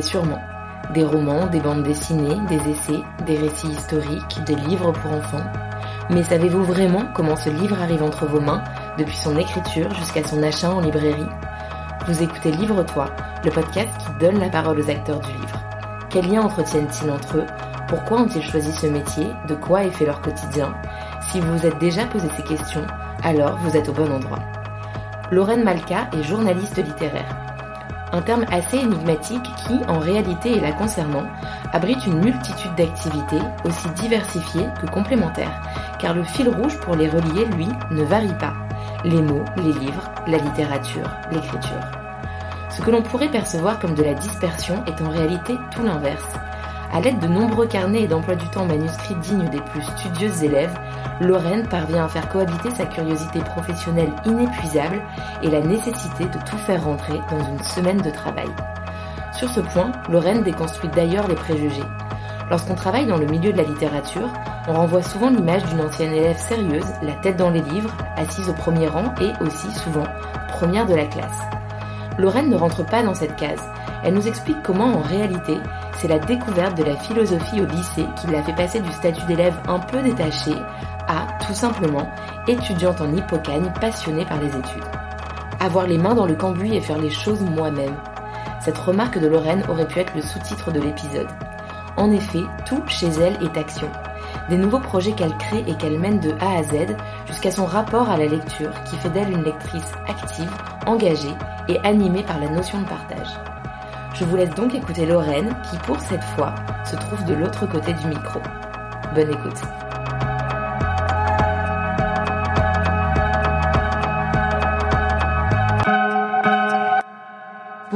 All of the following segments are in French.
sûrement. Des romans, des bandes dessinées, des essais, des récits historiques, des livres pour enfants. Mais savez-vous vraiment comment ce livre arrive entre vos mains, depuis son écriture jusqu'à son achat en librairie? Vous écoutez Livre-toi, le podcast qui donne la parole aux acteurs du livre. Quels liens entretiennent-ils entre eux? Pourquoi ont-ils choisi ce métier? De quoi est fait leur quotidien? Si vous vous êtes déjà posé ces questions, alors vous êtes au bon endroit. Lorraine Malka est journaliste littéraire. Un terme assez énigmatique qui, en réalité et la concernant, abrite une multitude d'activités aussi diversifiées que complémentaires, car le fil rouge pour les relier, lui, ne varie pas. Les mots, les livres, la littérature, l'écriture. Ce que l'on pourrait percevoir comme de la dispersion est en réalité tout l'inverse. À l'aide de nombreux carnets et d'emplois du temps manuscrits dignes des plus studieuses élèves, Lorraine parvient à faire cohabiter sa curiosité professionnelle inépuisable et la nécessité de tout faire rentrer dans une semaine de travail. Sur ce point, Lorraine déconstruit d'ailleurs les préjugés. Lorsqu'on travaille dans le milieu de la littérature, on renvoie souvent l'image d'une ancienne élève sérieuse, la tête dans les livres, assise au premier rang et aussi souvent première de la classe. Lorraine ne rentre pas dans cette case. Elle nous explique comment en réalité, c'est la découverte de la philosophie au lycée qui l'a fait passer du statut d'élève un peu détaché tout simplement, étudiante en hippocagne passionnée par les études. Avoir les mains dans le cambouis et faire les choses moi-même. Cette remarque de Lorraine aurait pu être le sous-titre de l'épisode. En effet, tout chez elle est action. Des nouveaux projets qu'elle crée et qu'elle mène de A à Z jusqu'à son rapport à la lecture qui fait d'elle une lectrice active, engagée et animée par la notion de partage. Je vous laisse donc écouter Lorraine qui, pour cette fois, se trouve de l'autre côté du micro. Bonne écoute.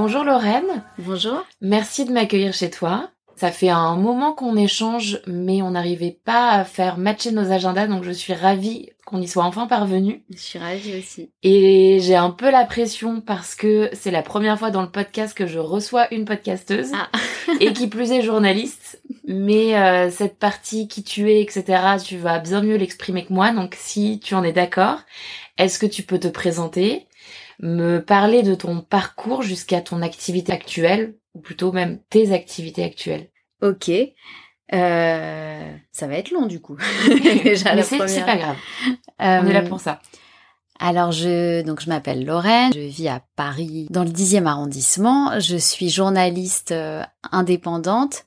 Bonjour Lorraine. Bonjour. Merci de m'accueillir chez toi. Ça fait un moment qu'on échange, mais on n'arrivait pas à faire matcher nos agendas, donc je suis ravie qu'on y soit enfin parvenu. Je suis ravie aussi. Et j'ai un peu la pression parce que c'est la première fois dans le podcast que je reçois une podcasteuse Ah. et qui plus est journaliste. Mais euh, cette partie qui tu es, etc., tu vas bien mieux l'exprimer que moi. Donc si tu en es d'accord, est-ce que tu peux te présenter, me parler de ton parcours jusqu'à ton activité actuelle, ou plutôt même tes activités actuelles Ok. Euh, ça va être long du coup. Déjà Mais la c'est première. pas grave, Euh, on est là pour ça. Alors je donc je m'appelle Lorraine, je vis à Paris dans le 10e arrondissement, je suis journaliste euh, indépendante.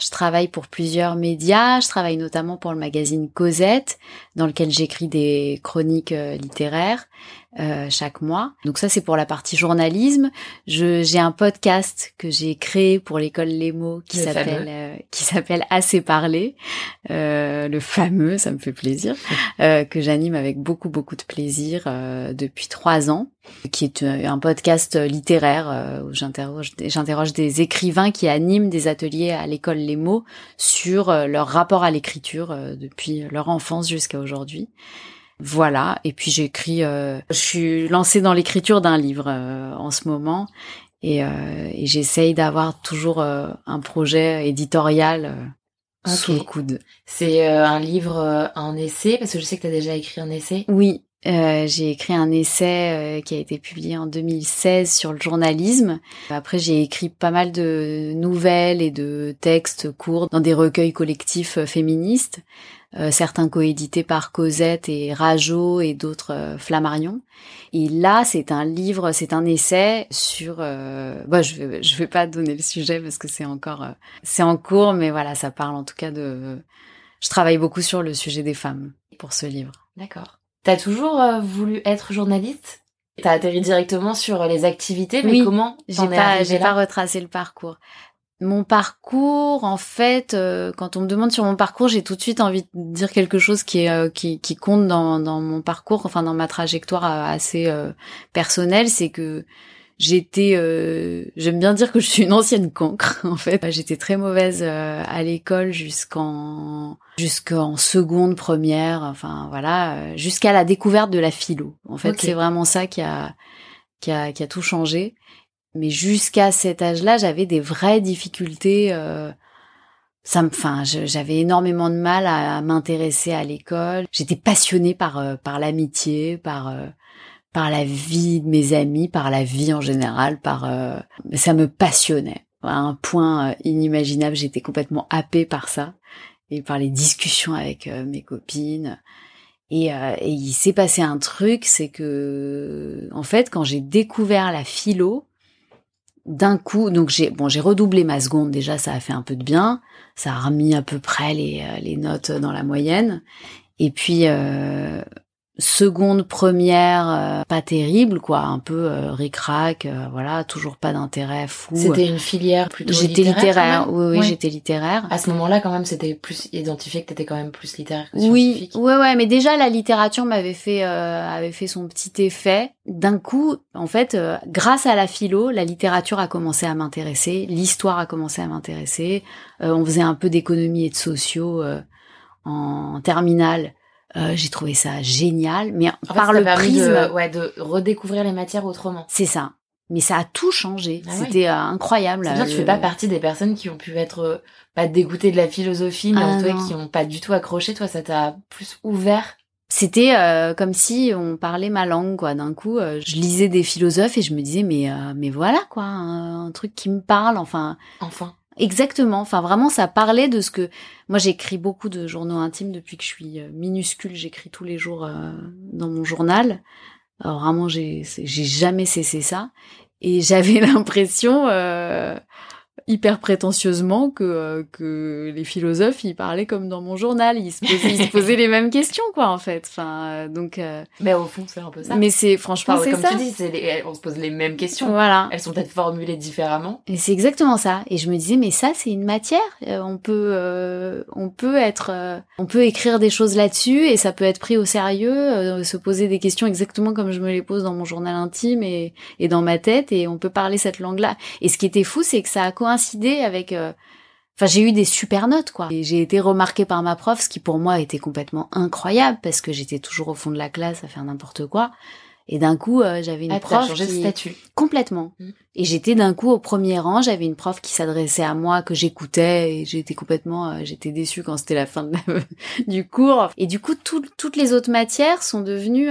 Je travaille pour plusieurs médias, je travaille notamment pour le magazine Cosette dans lequel j'écris des chroniques euh, littéraires euh, chaque mois. Donc ça c'est pour la partie journalisme. J'ai un podcast que j'ai créé pour l'école Les mots qui Le s'appelle euh, qui s'appelle Assez parler, euh, le fameux, ça me fait plaisir euh, que j'anime avec beaucoup beaucoup de plaisir euh, depuis trois ans, qui est un podcast littéraire où j'interroge j'interroge des écrivains qui animent des ateliers à l'école Les mots sur leur rapport à l'écriture euh, depuis leur enfance jusqu'à aujourd'hui. Voilà, et puis j'écris, euh, je suis lancée dans l'écriture d'un livre euh, en ce moment. Et, euh, et j'essaye d'avoir toujours un projet éditorial sous le coude. C'est un livre, un essai, parce que je sais que tu as déjà écrit un essai. Oui, euh, j'ai écrit un essai euh, qui a été publié en 2016 sur le journalisme. Après, j'ai écrit pas mal de nouvelles et de textes courts dans des recueils collectifs euh, féministes, euh, certains coédités par Cosette et Rajo et d'autres euh, Flammarion. Et là, c'est un livre, c'est un essai sur. Euh, bon, je vais, je vais pas donner le sujet parce que c'est encore, euh, c'est en cours, mais voilà, ça parle en tout cas de. Je travaille beaucoup sur le sujet des femmes pour ce livre. D'accord. T'as toujours voulu être journaliste? T'as atterri directement sur les activités, mais Oui, comment J'ai pas, j'ai pas retracé le parcours. Mon parcours, en fait, euh, quand on me demande sur mon parcours, j'ai tout de suite envie de dire quelque chose qui est euh, qui, qui compte dans, dans mon parcours, enfin dans ma trajectoire euh, assez euh, personnelle, c'est que j'étais, euh, j'aime bien dire que je suis une ancienne cancre. En fait, j'étais très mauvaise euh, à l'école jusqu'en jusqu'en seconde, première, enfin voilà, jusqu'à la découverte de la philo. En fait, c'est vraiment ça qui a qui a qui a tout changé. Mais jusqu'à cet âge-là, j'avais des vraies difficultés. euh, ça me, enfin, j'avais énormément de mal à, m'intéresser à l'école. J'étais passionnée par euh, par l'amitié, par euh, par la vie de mes amis, par la vie en général, par euh, ça me passionnait à un point inimaginable. J'étais complètement happée par ça et par les discussions avec mes copines. Et, et il s'est passé un truc, c'est que en fait, quand j'ai découvert la philo, d'un coup, donc j'ai bon, j'ai redoublé ma seconde. Déjà, ça a fait un peu de bien. Ça a remis à peu près les, les notes dans la moyenne. Et puis euh, seconde première euh, pas terrible quoi un peu euh, ric-rac euh, voilà toujours pas d'intérêt fou. C'était une filière plutôt j'étais littéraire, oui, oui j'étais littéraire. À ce moment-là quand même c'était plus identifié que t'étais quand même plus littéraire que oui ouais ouais mais déjà la littérature m'avait fait euh, avait fait son petit effet. D'un coup en fait grâce à la philo la littérature a commencé à m'intéresser l'histoire a commencé à m'intéresser. On faisait un peu d'économie et de sociaux en terminale euh, j'ai trouvé ça génial, mais par le prisme, de, ouais, de redécouvrir les matières autrement. C'est ça. Mais ça a tout changé. Ah C'était euh, incroyable. C'est bien, tu fais pas partie des personnes qui ont pu être euh, pas dégoûtées de la philosophie, mais ah, en toi qui ont pas du tout accroché. Toi, ça t'a plus ouvert? C'était comme si on parlait ma langue, quoi. D'un coup, je lisais des philosophes et je me disais, mais mais voilà, quoi, un, un truc qui me parle. Enfin. Enfin. Exactement. Enfin, vraiment, ça parlait de ce que moi j'écris beaucoup de journaux intimes depuis que je suis euh, minuscule. J'écris tous les jours euh, dans mon journal. Alors vraiment, j'ai jamais cessé ça. Et j'avais l'impression, euh, hyper prétentieusement que euh, que les philosophes ils parlaient comme dans mon journal. Ils se posaient, ils se posaient les mêmes questions quoi en fait. Enfin euh, donc euh, mais au fond c'est un peu ça. mais c'est franchement c'est comme ça. tu dis c'est on se pose les mêmes questions. Voilà. Elles sont peut-être formulées différemment. Et c'est exactement ça. Et je me disais mais ça c'est une matière. On peut on peut être on peut écrire des choses là-dessus et ça peut être pris au sérieux se poser des questions exactement comme je me les pose dans mon journal intime et et dans ma tête et on peut parler cette langue là et ce qui était fou c'est que ça a coïncidé avec. Euh, enfin, j'ai eu des super notes, quoi. Et j'ai été remarquée par ma prof, ce qui pour moi était complètement incroyable parce que j'étais toujours au fond de la classe à faire n'importe quoi. Et d'un coup, euh, j'avais une ah, prof changé qui... de statut. complètement. Mm. Et j'étais d'un coup au premier rang. J'avais une prof qui s'adressait à moi, que j'écoutais, et j'étais complètement, euh, j'étais déçue quand c'était la fin de du cours. Et du coup, toutes les autres matières sont devenues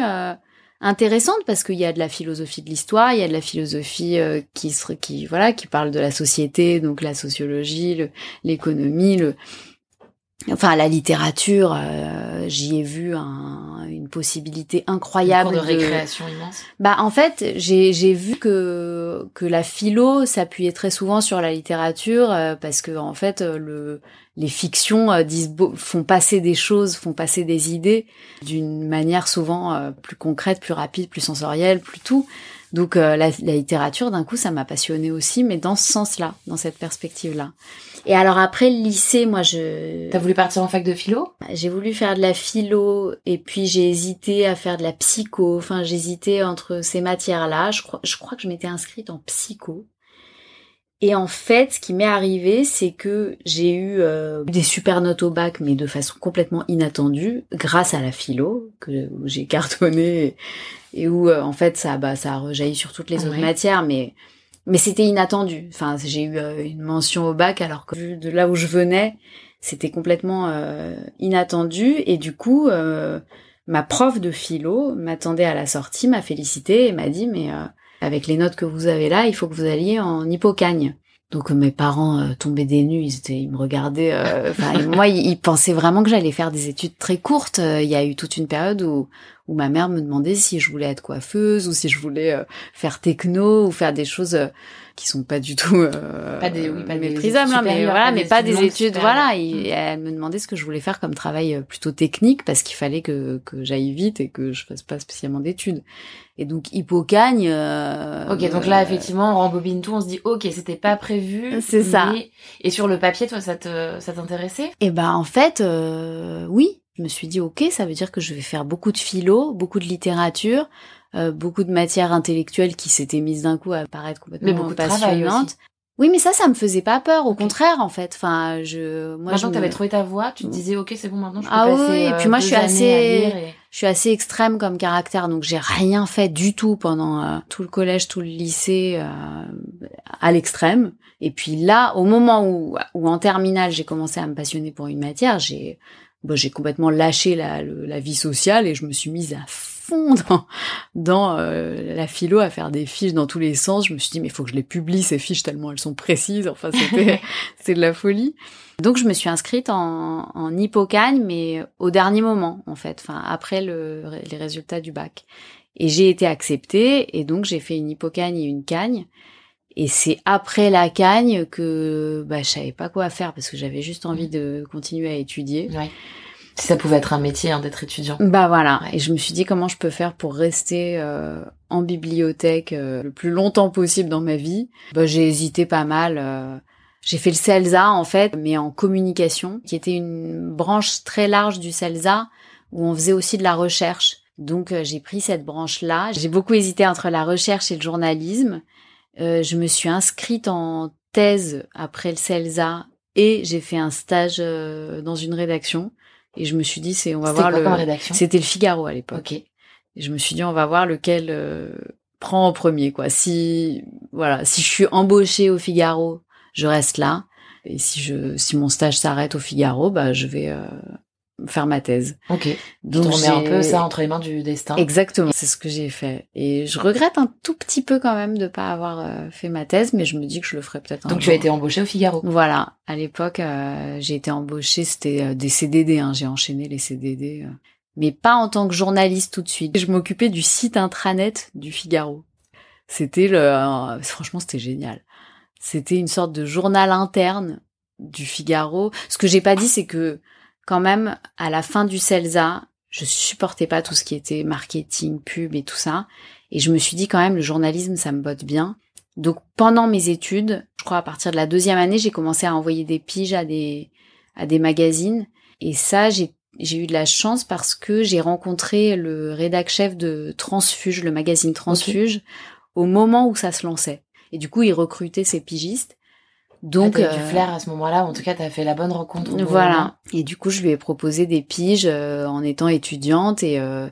intéressante parce qu'il y a de la philosophie de l'histoire, il y a de la philosophie euh, qui serait qui voilà qui parle de la société, donc la sociologie, l'économie, le, enfin la littérature. Euh, j'y ai vu un, une possibilité incroyable de, récréation immense. Bah en fait j'ai j'ai vu que que la philo s'appuyait très souvent sur la littérature euh, parce que en fait le les fictions euh, disent font passer des choses, font passer des idées d'une manière souvent euh, plus concrète, plus rapide, plus sensorielle, plus tout. Donc euh, la, littérature, d'un coup, ça m'a passionné aussi, mais dans ce sens-là, dans cette perspective-là. Et alors après le lycée, moi, je... T'as voulu partir en fac de philo? J'ai voulu faire de la philo, et puis j'ai hésité à faire de la psycho. Enfin, j'hésitais entre ces matières-là. Je crois, je crois que je m'étais inscrite en psycho. Et en fait, ce qui m'est arrivé, c'est que j'ai eu euh, des super notes au bac, mais de façon complètement inattendue, grâce à la philo, que où j'ai cartonné et, où euh, en fait ça, bah, ça a rejailli sur toutes les autres matières, mais mais c'était inattendu. Enfin, j'ai eu euh, une mention au bac, alors que de là où je venais, c'était complètement inattendu. Et du coup, ma prof de philo m'attendait à la sortie, m'a félicité et m'a dit mais avec les notes que vous avez là, il faut que vous alliez en hippocagne. Donc mes parents euh, tombaient des nues, ils, me regardaient. Euh, enfin, moi, ils, pensaient vraiment que j'allais faire des études très courtes. Euh, il y a eu toute une période où, où ma mère me demandait si je voulais être coiffeuse ou si je voulais faire techno ou faire des choses qui sont pas du tout pas des, oui, pas méprisables, hein, mais voilà, mais pas des études. Voilà, et, elle me demandait ce que je voulais faire comme travail plutôt technique parce qu'il fallait que que j'aille vite et que je fasse pas spécialement d'études. Et donc Hippocagne. Euh, ok, donc là effectivement, on rembobine tout, on se dit ok, c'était pas prévu. C'est ça. Et sur le papier, toi, ça te ça t'intéressait? Eh ben en fait, euh, oui. Je me suis dit ok, ça veut dire que je vais faire beaucoup de philo, beaucoup de littérature, euh, beaucoup de matières intellectuelles qui s'étaient mises d'un coup à paraître complètement mais beaucoup. Oui, mais ça, ça me faisait pas peur. Au contraire, en fait. Enfin, je, moi, maintenant que t'avais trouvé ta voix, tu te disais, ok, c'est bon, maintenant je peux ah passer. oui, et puis moi, je suis assez, je suis assez extrême comme caractère, donc j'ai rien fait du tout pendant euh, tout le collège, tout le lycée, euh, à l'extrême. Et puis là, au moment où, où en terminale, j'ai commencé à me passionner pour une matière, j'ai, bon, j'ai complètement lâché la, la vie sociale et je me suis mise à fond dans, dans euh, la philo, à faire des fiches dans tous les sens. Je me suis dit, mais il faut que je les publie, ces fiches, tellement elles sont précises. Enfin, c'était, c'est de la folie. Donc, je me suis inscrite en, en hippocagne, mais au dernier moment, en fait, enfin, après le, les résultats du bac. Et j'ai été acceptée, et donc j'ai fait une hippocagne et une cagne. Et c'est après la cagne que bah, je savais pas quoi faire parce que j'avais juste envie de continuer à étudier. Ouais. Si ça pouvait être un métier hein, d'être étudiant. Bah voilà. Et je me suis dit comment je peux faire pour rester euh, en bibliothèque euh, le plus longtemps possible dans ma vie? Bah, j'ai hésité pas mal. euh. J'ai fait le CELSA en fait, mais en communication, qui était une branche très large du CELSA où on faisait aussi de la recherche. Donc euh, j'ai pris cette branche-là. J'ai beaucoup hésité entre la recherche et le journalisme. Euh, je me suis inscrite en thèse après le CELSA et j'ai fait un stage euh, dans une rédaction. Et je me suis dit, c'est on va voir quoi le. C'était le Figaro à l'époque. Ok. Et je me suis dit, on va voir lequel euh, prend en premier, quoi. Si voilà, si je suis embauchée au Figaro, je reste là. Et si je, si mon stage s'arrête au Figaro, bah je vais euh, faire ma thèse. Ok. Donc on met un peu ça entre les mains du destin. Exactement, c'est ce que j'ai fait. Et je regrette un tout petit peu quand même de pas avoir euh, fait ma thèse, mais je me dis que je le ferai peut-être un Donc tu jour. as été embauchée au Figaro. Voilà, à l'époque, euh, j'ai été embauchée, c'était euh, des CDD, hein, j'ai enchaîné les CDD, euh, mais pas en tant que journaliste tout de suite. Je m'occupais du site intranet du Figaro. C'était le, euh, franchement, c'était génial. C'était une sorte de journal interne du Figaro. Ce que j'ai pas dit, c'est que quand même, à la fin du CELSA, je supportais pas tout ce qui était marketing, pub et tout ça. Et je me suis dit quand même, le journalisme, ça me botte bien. Donc pendant mes études, je crois à partir de la deuxième année, j'ai commencé à envoyer des piges à des à des magazines. Et ça, j'ai j'ai eu de la chance parce que j'ai rencontré le rédac chef de Transfuge, le magazine Transfuge, au moment où ça se lançait. Et du coup, il recrutait ses pigistes. Donc, Ah, t'as eu euh, du flair à ce moment-là. En tout cas, t'as fait la bonne rencontre. voilà. Et du coup, je lui ai proposé des piges euh, en étant étudiante et euh,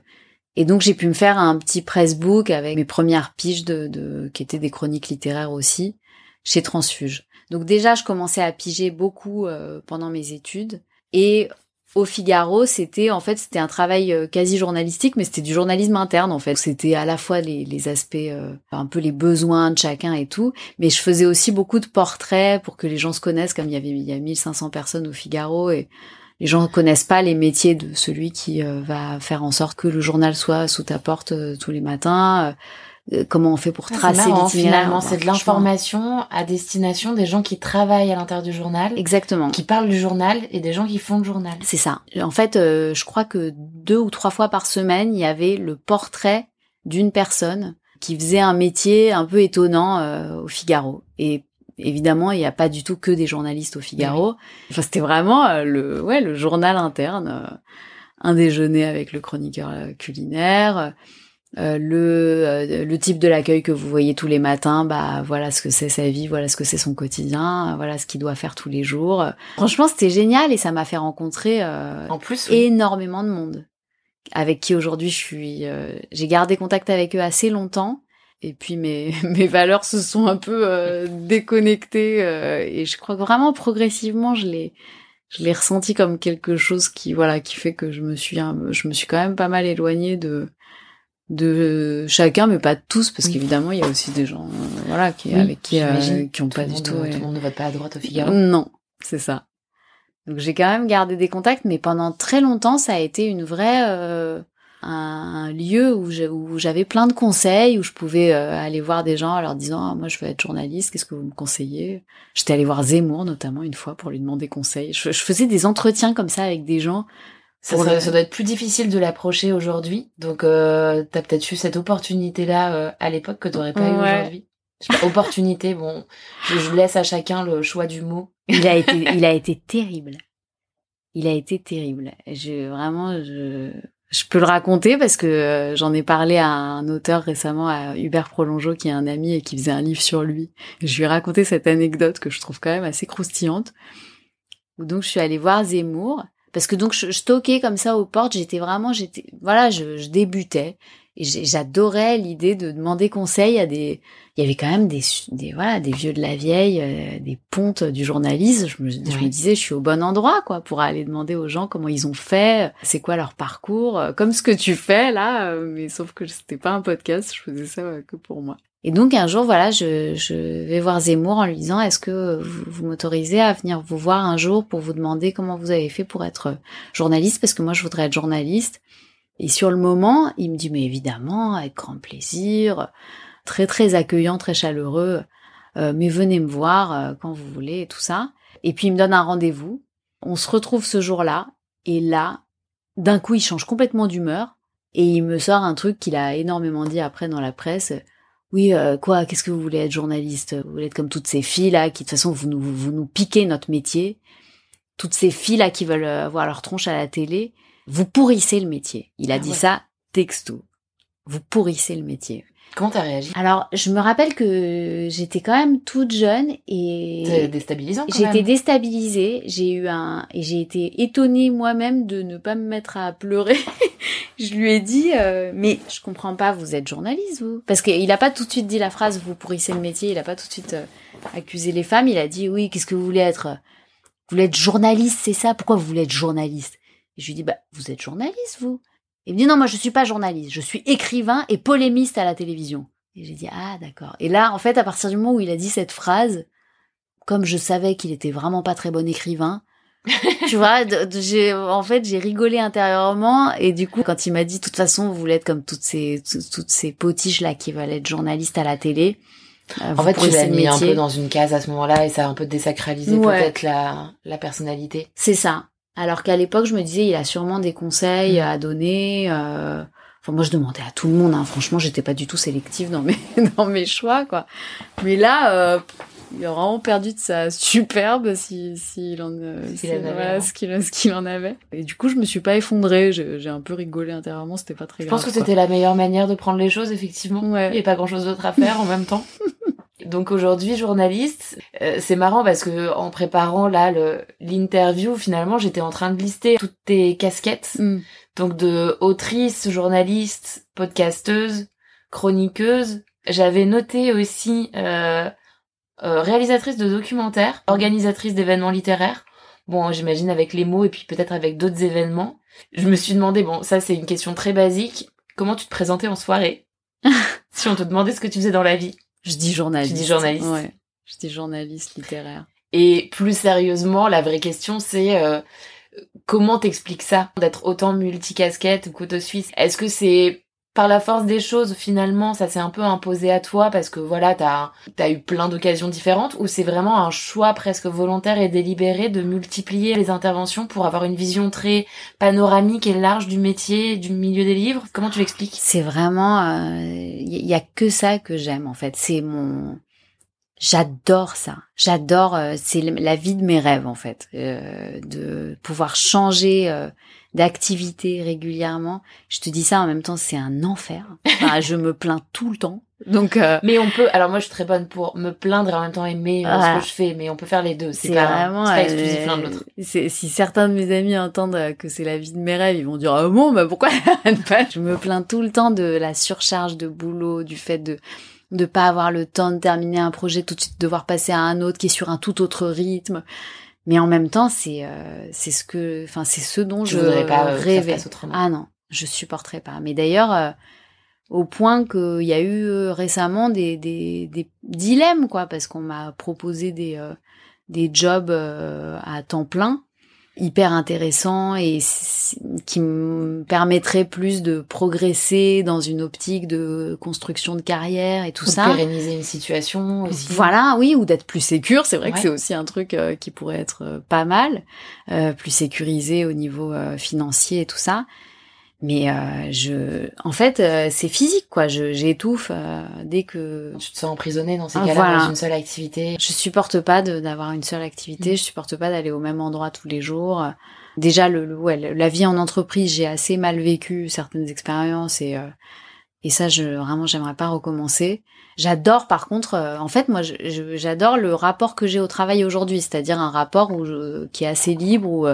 et donc j'ai pu me faire un petit pressbook avec mes premières piges de, de qui étaient des chroniques littéraires aussi chez Transfuge. Donc déjà, je commençais à piger beaucoup euh, pendant mes études et au Figaro, c'était en fait c'était un travail euh, quasi journalistique, mais c'était du journalisme interne en fait. C'était à la fois les, les aspects euh, un peu les besoins de chacun et tout, mais je faisais aussi beaucoup de portraits pour que les gens se connaissent, comme il y avait il y a 1500 personnes au Figaro et les gens ne connaissent pas les métiers de celui qui euh, va faire en sorte que le journal soit sous ta porte euh, tous les matins. Euh, comment on fait pour Ah, tracer c'est marrant, l'itinéraire finalement, c'est de l'information à destination des gens qui travaillent à l'intérieur du journal, Exactement. qui parlent du journal et des gens qui font le journal. C'est ça. En fait, euh, je crois que deux ou trois fois par semaine, il y avait le portrait d'une personne qui faisait un métier un peu étonnant euh, au Figaro. Et évidemment, il n'y a pas du tout que des journalistes au Figaro. Enfin, c'était vraiment euh, le, ouais, le journal interne. un déjeuner avec le chroniqueur culinaire. Euh, le, euh, le type de l'accueil que vous voyez tous les matins, bah voilà ce que c'est sa vie, voilà ce que c'est son quotidien, voilà ce qu'il doit faire tous les jours. Franchement, c'était génial et ça m'a fait rencontrer euh, En plus, oui. énormément de monde avec qui aujourd'hui je suis euh, j'ai gardé contact avec eux assez longtemps et puis mes mes valeurs se sont un peu euh, déconnectées euh, et je crois que vraiment progressivement je l'ai je l'ai ressenti comme quelque chose qui voilà qui fait que je me suis je me suis quand même pas mal éloignée de de chacun mais pas de tous parce Oui. qu'évidemment il y a aussi des gens euh, voilà qui Oui, avec qui euh, qui ont Tout pas du tout euh. Tout le monde ne vote pas à droite au Figaro. Non, c'est ça. Donc j'ai quand même gardé des contacts, mais pendant très longtemps, ça a été une vraie euh, un, un lieu où j'avais plein de conseils, où je pouvais euh, aller voir des gens en leur disant Ah, moi je veux être journaliste, qu'est-ce que vous me conseillez? J'étais allée voir Zemmour notamment une fois pour lui demander conseil. Je, je faisais des entretiens comme ça avec des gens. Ça, Pour ça- le- ça doit être plus difficile de l'approcher aujourd'hui. Donc, euh, t'as peut-être eu cette opportunité-là euh, à l'époque que t'aurais pas eu Ouais. aujourd'hui. Je sais pas, opportunité, bon, je, je laisse à chacun le choix du mot. Il a été, il a été terrible. Il a été terrible. Je vraiment, je, je peux le raconter parce que euh, j'en ai parlé à un auteur récemment, à Hubert Prolongeau, qui est un ami et qui faisait un livre sur lui. Je lui ai raconté cette anecdote que je trouve quand même assez croustillante. Donc je suis allée voir Zemmour parce que donc je, je toquais comme ça aux portes. J'étais vraiment, j'étais, voilà, je, je débutais Et j'adorais l'idée de demander conseil à des. Il y avait quand même des, des voilà des vieux de la vieille, euh, des pontes du journalisme. Je me, je me, disais, je suis au bon endroit quoi pour aller demander aux gens comment ils ont fait, c'est quoi leur parcours, euh, comme ce que tu fais là. Euh, mais sauf que c'était pas un podcast, je faisais ça que pour moi. Et donc un jour, voilà, je, vais voir Zemmour en lui disant, est-ce que vous, vous m'autorisez à venir vous voir un jour pour vous demander comment vous avez fait pour être journaliste, parce que moi je voudrais être journaliste. Et sur le moment, il me dit mais évidemment, avec grand plaisir, très très accueillant, très chaleureux, euh, mais venez me voir euh, quand vous voulez et tout ça. Et puis il me donne un rendez-vous. On se retrouve ce jour-là et là, d'un coup, il change complètement d'humeur et il me sort un truc qu'il a énormément dit après dans la presse. Oui, euh, quoi Qu'est-ce que vous voulez être journaliste? Vous voulez être comme toutes ces filles là qui de toute façon vous nous vous nous piquez notre métier. Toutes ces filles là qui veulent avoir leur tronche à la télé vous pourrissez le métier. Il a ah dit ça texto. Vous pourrissez le métier. Comment t'as réagi? Alors, je me rappelle que j'étais quand même toute jeune et C'était déstabilisant. J'ai été déstabilisée. J'ai eu un et j'ai été étonnée moi-même de ne pas me mettre à pleurer. je lui ai dit, euh, mais je comprends pas. Vous êtes journaliste, vous Parce qu'il a pas tout de suite dit la phrase "vous pourrissez le métier". Il a pas tout de suite euh, accusé les femmes. Il a dit oui. Qu'est-ce que vous voulez être Vous voulez être journaliste, c'est ça? Pourquoi vous voulez être journaliste? Je lui dis, bah, vous êtes journaliste, vous Il me dit, non, moi, je suis pas journaliste. Je suis écrivain et polémiste à la télévision. Et j'ai dit, ah, d'accord. Et là, en fait, à partir du moment où il a dit cette phrase, comme je savais qu'il était vraiment pas très bon écrivain, tu vois, j'ai, en fait, j'ai rigolé intérieurement et du coup, quand il m'a dit, de toute façon, vous voulez être comme toutes ces, toutes ces potiches là qui veulent être journalistes à la télé. Euh, en fait, tu l'as mis un peu dans une case à ce moment-là et ça a un peu désacralisé peut-être la, la personnalité. C'est ça. Alors qu'à l'époque, je me disais, il a sûrement des conseils mm. à donner. Euh... Enfin, moi, je demandais à tout le monde. Hein. Franchement, j'étais pas du tout sélective dans mes dans mes choix, quoi. Mais là, euh, il a vraiment perdu de sa superbe si s'il en, euh, ce qu'il en avait. Et du coup, je me suis pas effondrée. J'ai un peu rigolé intérieurement. C'était pas très grave. Je pense que c'était la meilleure manière de prendre les choses, effectivement. Ouais. Il n'y a pas grand chose d'autre à faire en même temps. Donc aujourd'hui journaliste, euh, c'est marrant parce que en préparant là l'interview, finalement, j'étais en train de lister toutes tes casquettes. Mm. Donc de autrice, journaliste, podcasteuse, chroniqueuse. J'avais noté aussi euh, euh, réalisatrice de documentaires, organisatrice d'événements littéraires. Bon, j'imagine avec les mots et puis peut-être avec d'autres événements. Je me suis demandé, bon, ça c'est une question très basique. Comment tu te présentais en soirée Si on te demandait ce que tu faisais dans la vie? Je dis journaliste. Tu dis journaliste. Ouais. Je dis journaliste littéraire. Et plus sérieusement, la vraie question, c'est euh, comment t'expliques ça? D'être autant multicasquette ou couteau suisse Est-ce que c'est par la force des choses, finalement, ça s'est un peu imposé à toi parce que voilà, t'as as eu plein d'occasions différentes ou c'est vraiment un choix presque volontaire et délibéré de multiplier les interventions pour avoir une vision très panoramique et large du métier, du milieu des livres? Comment tu l'expliques? C'est vraiment, il euh, y, a que ça que j'aime en fait. C'est mon, J'adore ça. J'adore. Euh, c'est la vie de mes rêves en fait, euh, de pouvoir changer euh, d'activité régulièrement. Je te dis ça en même temps, c'est un enfer. Enfin, je me plains tout le temps. Donc, euh, mais on peut. Alors moi, je suis très bonne pour me plaindre et en même temps aimer euh, ce que je fais. Mais on peut faire les deux. C'est pas, vraiment pas exclusif l'un de l'autre. Si certains de mes amis entendent que c'est la vie de mes rêves, ils vont dire ah bon, bah pourquoi pas? Je me plains tout le temps de la surcharge de boulot, du fait de de pas avoir le temps de terminer un projet, tout de suite devoir passer à un autre qui est sur un tout autre rythme. Mais en même temps, c'est euh, c'est ce que, enfin c'est ce dont je, je pas euh, rêvais. Ah non, je supporterais pas. Mais d'ailleurs, euh, au point qu'il y a eu récemment des, des, des dilemmes quoi, parce qu'on m'a proposé des des jobs à temps plein hyper intéressant et qui me permettrait plus de progresser dans une optique de construction de carrière et tout ça. Pérenniser une situation aussi. Voilà, oui, ou d'être plus sécure. C'est vrai que c'est aussi un truc euh, qui pourrait être euh, pas mal, euh, plus sécurisé au niveau financier et tout ça. Mais euh, je, en fait, euh, c'est physique quoi. Je, j'étouffe euh, dès que. Tu te sens emprisonné dans ces ah, cas-là dans une seule activité. Je supporte pas d'avoir une seule activité. Mm. Je supporte pas d'aller au même endroit tous les jours. Déjà, le, ouais, la vie en entreprise, j'ai assez mal vécu certaines expériences et et ça, je vraiment, j'aimerais pas recommencer. J'adore, par contre, en fait, moi, j'adore le rapport que j'ai au travail aujourd'hui, c'est-à-dire un rapport où je, qui est assez libre où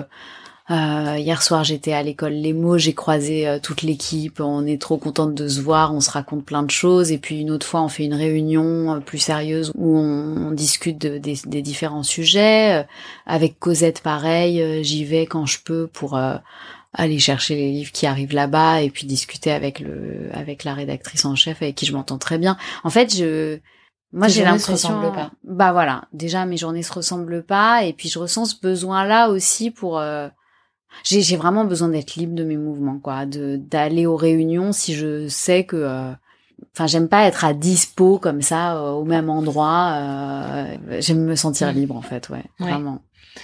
Euh, hier soir, j'étais à l'école Les Mots, j'ai croisé euh, toute l'équipe. On est trop contente de se voir, on se raconte plein de choses. Et puis une autre fois, on fait une réunion euh, plus sérieuse où on, discute de, des, des, différents sujets. avec Cosette, pareil, j'y vais quand je peux pour aller chercher les livres qui arrivent là-bas et puis discuter avec le avec la rédactrice en chef avec qui je m'entends très bien. En fait, je moi j'ai l'impression bah voilà, déjà mes journées se ressemblent pas et puis je ressens ce besoin là aussi pour euh, j'ai vraiment besoin d'être libre de mes mouvements quoi, de d'aller aux réunions si je sais que euh, enfin j'aime pas être à dispo comme ça euh, au même endroit j'aime me sentir libre en fait ouais, ouais. vraiment.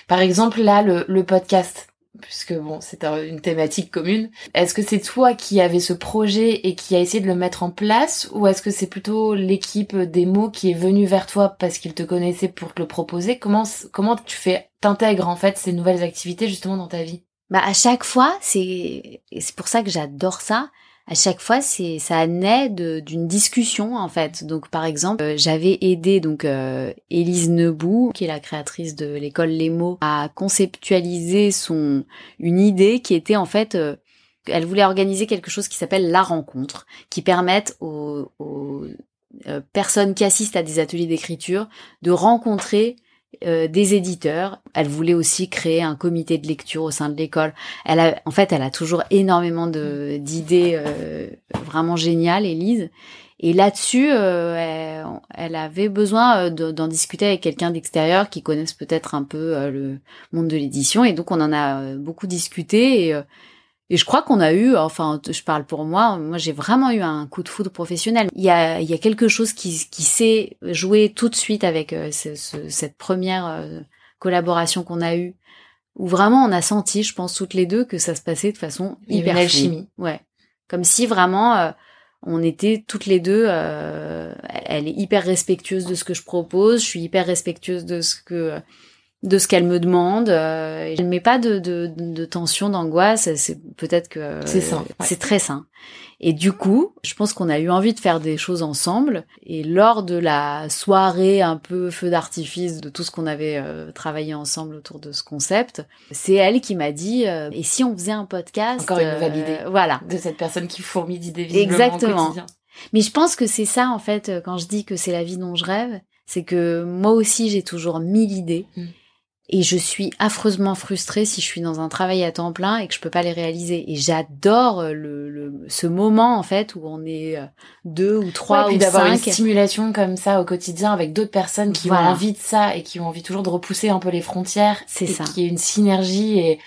Par exemple là le le podcast puisque bon, c'est une thématique commune. Est-ce que c'est toi qui avais ce projet et qui a essayé de le mettre en place, ou est-ce que c'est plutôt l'équipe des mots qui est venue vers toi parce qu'ils te connaissaient pour te le proposer? Comment comment tu fais t'intègres en fait ces nouvelles activités justement dans ta vie? Bah à chaque fois, c'est c'est pour ça que j'adore ça. À chaque fois c'est ça naît d'une discussion en fait. Donc par exemple euh, j'avais aidé donc euh, Élise Nebou qui est la créatrice de l'école Les Mots à conceptualiser son une idée qui était en fait euh, elle voulait organiser quelque chose qui s'appelle la rencontre qui permette aux, aux personnes qui assistent à des ateliers d'écriture de rencontrer euh, des éditeurs. Elle voulait aussi créer un comité de lecture au sein de l'école. Elle a, en fait, elle a toujours énormément de d'idées euh, vraiment géniales, Élise. Et là-dessus, euh, elle, avait besoin d'en discuter avec quelqu'un d'extérieur qui connaisse peut-être un peu le monde de l'édition. Et donc, on en a beaucoup discuté. Et je crois qu'on a eu, enfin, je parle pour moi, moi j'ai vraiment eu un coup de foudre professionnel. Il y a, il y a quelque chose qui, qui s'est joué tout de suite avec euh, ce, cette première euh, collaboration qu'on a eue, où vraiment on a senti, je pense toutes les deux, que ça se passait de façon hyper alchimie. Ouais, comme si vraiment euh, on était toutes les deux. elle est hyper respectueuse de ce que je propose, je suis hyper respectueuse de ce que de ce qu'elle me demande. Euh, elle met pas de, de, de tension, d'angoisse. C'est peut-être que c'est sain. C'est très sain. Et du coup, je pense qu'on a eu envie de faire des choses ensemble. Et lors de la soirée un peu feu d'artifice de tout ce qu'on avait euh, travaillé ensemble autour de ce concept, c'est elle qui m'a dit euh, et si on faisait un podcast Encore une nouvelle idée. Euh, voilà. De cette personne qui fourmille d'idées Exactement. Mais je pense que c'est ça en fait quand je dis que c'est la vie dont je rêve, c'est que moi aussi j'ai toujours mille idées. Mm et je suis affreusement frustrée si je suis dans un travail à temps plein et que je peux pas les réaliser. Et j'adore euh, le, ce moment en fait où on est euh, deux ou trois ouais, ou d'avoir une stimulation comme ça au quotidien avec d'autres personnes qui ont envie de ça et qui ont envie toujours de repousser un peu les frontières. C'est ça. Qui est une synergie et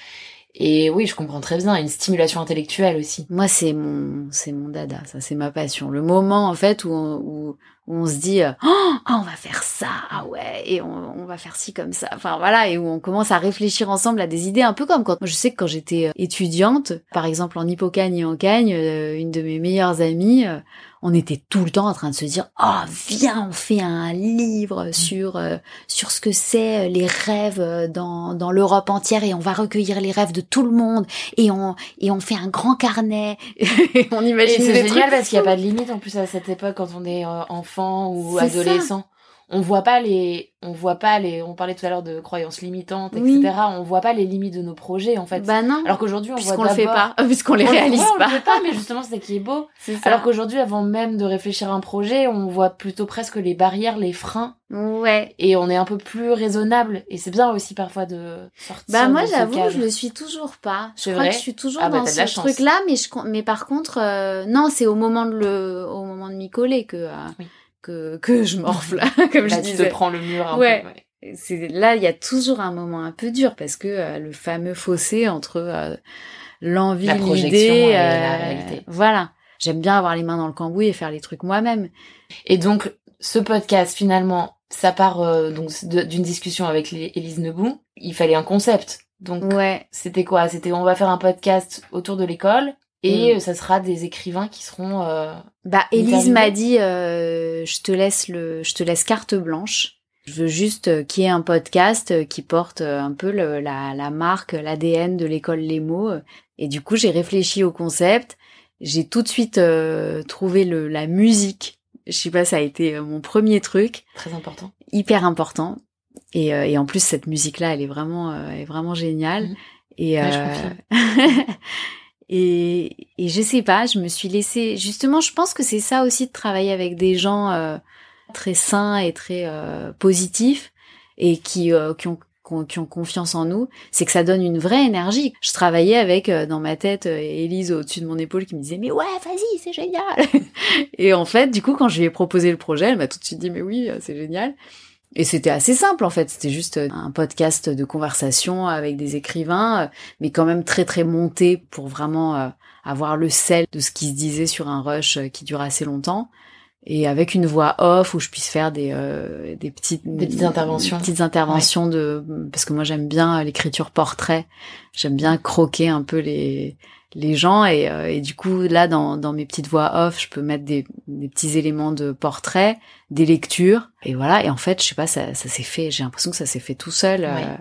et oui, je comprends très bien, une stimulation intellectuelle aussi. Moi, c'est mon, c'est mon dada, ça, c'est ma passion. Le moment, en fait, où on, où, on se dit, oh, on va faire ça, ah ouais, et on, va faire ci comme ça. Enfin, voilà, et où on commence à réfléchir ensemble à des idées, un peu comme quand, je sais que quand j'étais euh, étudiante, par exemple, en hippocagne et en cagne, euh, une de mes meilleures amies, euh, on était tout le temps en train de se dire oh viens on fait un livre sur euh, sur ce que c'est euh, les rêves euh, dans dans l'Europe entière et on va recueillir les rêves de tout le monde et on et on fait un grand carnet. Et on imagine c'est génial parce qu'il n'y a pas de limite en plus à cette époque quand on est enfant ou adolescent on voit pas les on voit pas les on parlait tout à l'heure de croyances limitantes etc on voit pas les limites de nos projets en fait. Bah non. Alors qu'aujourd'hui on voit le fait pas. Puisqu'on les réalise pas on le fait pas mais justement c'est qui est beau. Alors qu'aujourd'hui avant même de réfléchir à un projet on voit plutôt presque les barrières les freins. Ouais. Et on est un peu plus raisonnable. Et c'est bien aussi parfois de sortir bah moi j'avoue je le suis toujours pas. Je crois que je suis toujours ah, bah, dans ce truc là mais je mais par contre euh, non c'est au moment de le au moment de m'y coller que euh, oui que, que je morfle, comme je disais. tu te prends le mur un ouais. peu. Ouais. C'est là, il y a toujours un moment un peu dur parce que euh, le fameux fossé entre euh, l'envie, l'idée, la réalité. Voilà. J'aime bien avoir les mains dans le cambouis et faire les trucs moi-même. Et donc, ce podcast, finalement, ça part euh, donc d'une discussion avec Élise Nebou. Il fallait un concept. Donc, ouais. c'était quoi? C'était on va faire un podcast autour de l'école et mm. ça sera des écrivains qui seront. Euh, bah, Elise m'a dit, euh, je te laisse le, je te laisse carte blanche. Je veux juste euh, qu'il y ait un podcast euh, qui porte un peu le, la, la marque, l'ADN de l'école Les Mots. Et du coup, j'ai réfléchi au concept. J'ai tout de suite trouvé le, la musique. Je sais pas, ça a été mon premier truc. Très important. Hyper important. Et, et en plus, cette musique-là, elle est vraiment, elle est vraiment géniale. Mm. Et, Ouais, je euh, et, et je sais pas, je me suis laissée. Justement, je pense que c'est ça aussi de travailler avec des gens euh, très sains et très euh, positifs et qui, euh, qui ont qui ont confiance en nous, c'est que ça donne une vraie énergie. Je travaillais avec euh, dans ma tête euh, Élise au-dessus de mon épaule qui me disait mais ouais vas-y c'est génial. et en fait du coup quand je lui ai proposé le projet, elle m'a tout de suite dit mais oui c'est génial. Et c'était assez simple en fait, c'était juste un podcast de conversation avec des écrivains, mais quand même très très monté pour vraiment euh, avoir le sel de ce qui se disait sur un rush qui dure assez longtemps. Et avec une voix off où je puisse faire des euh, des petites des petites interventions. petites interventions ouais. de parce que moi j'aime bien l'écriture portrait. J'aime bien croquer un peu les les gens et, euh, et du coup là dans dans mes petites voix off je peux mettre des, des petits éléments de portrait des lectures. Et voilà. Et en fait je sais pas ça ça s'est fait. J'ai l'impression que ça s'est fait tout seul euh,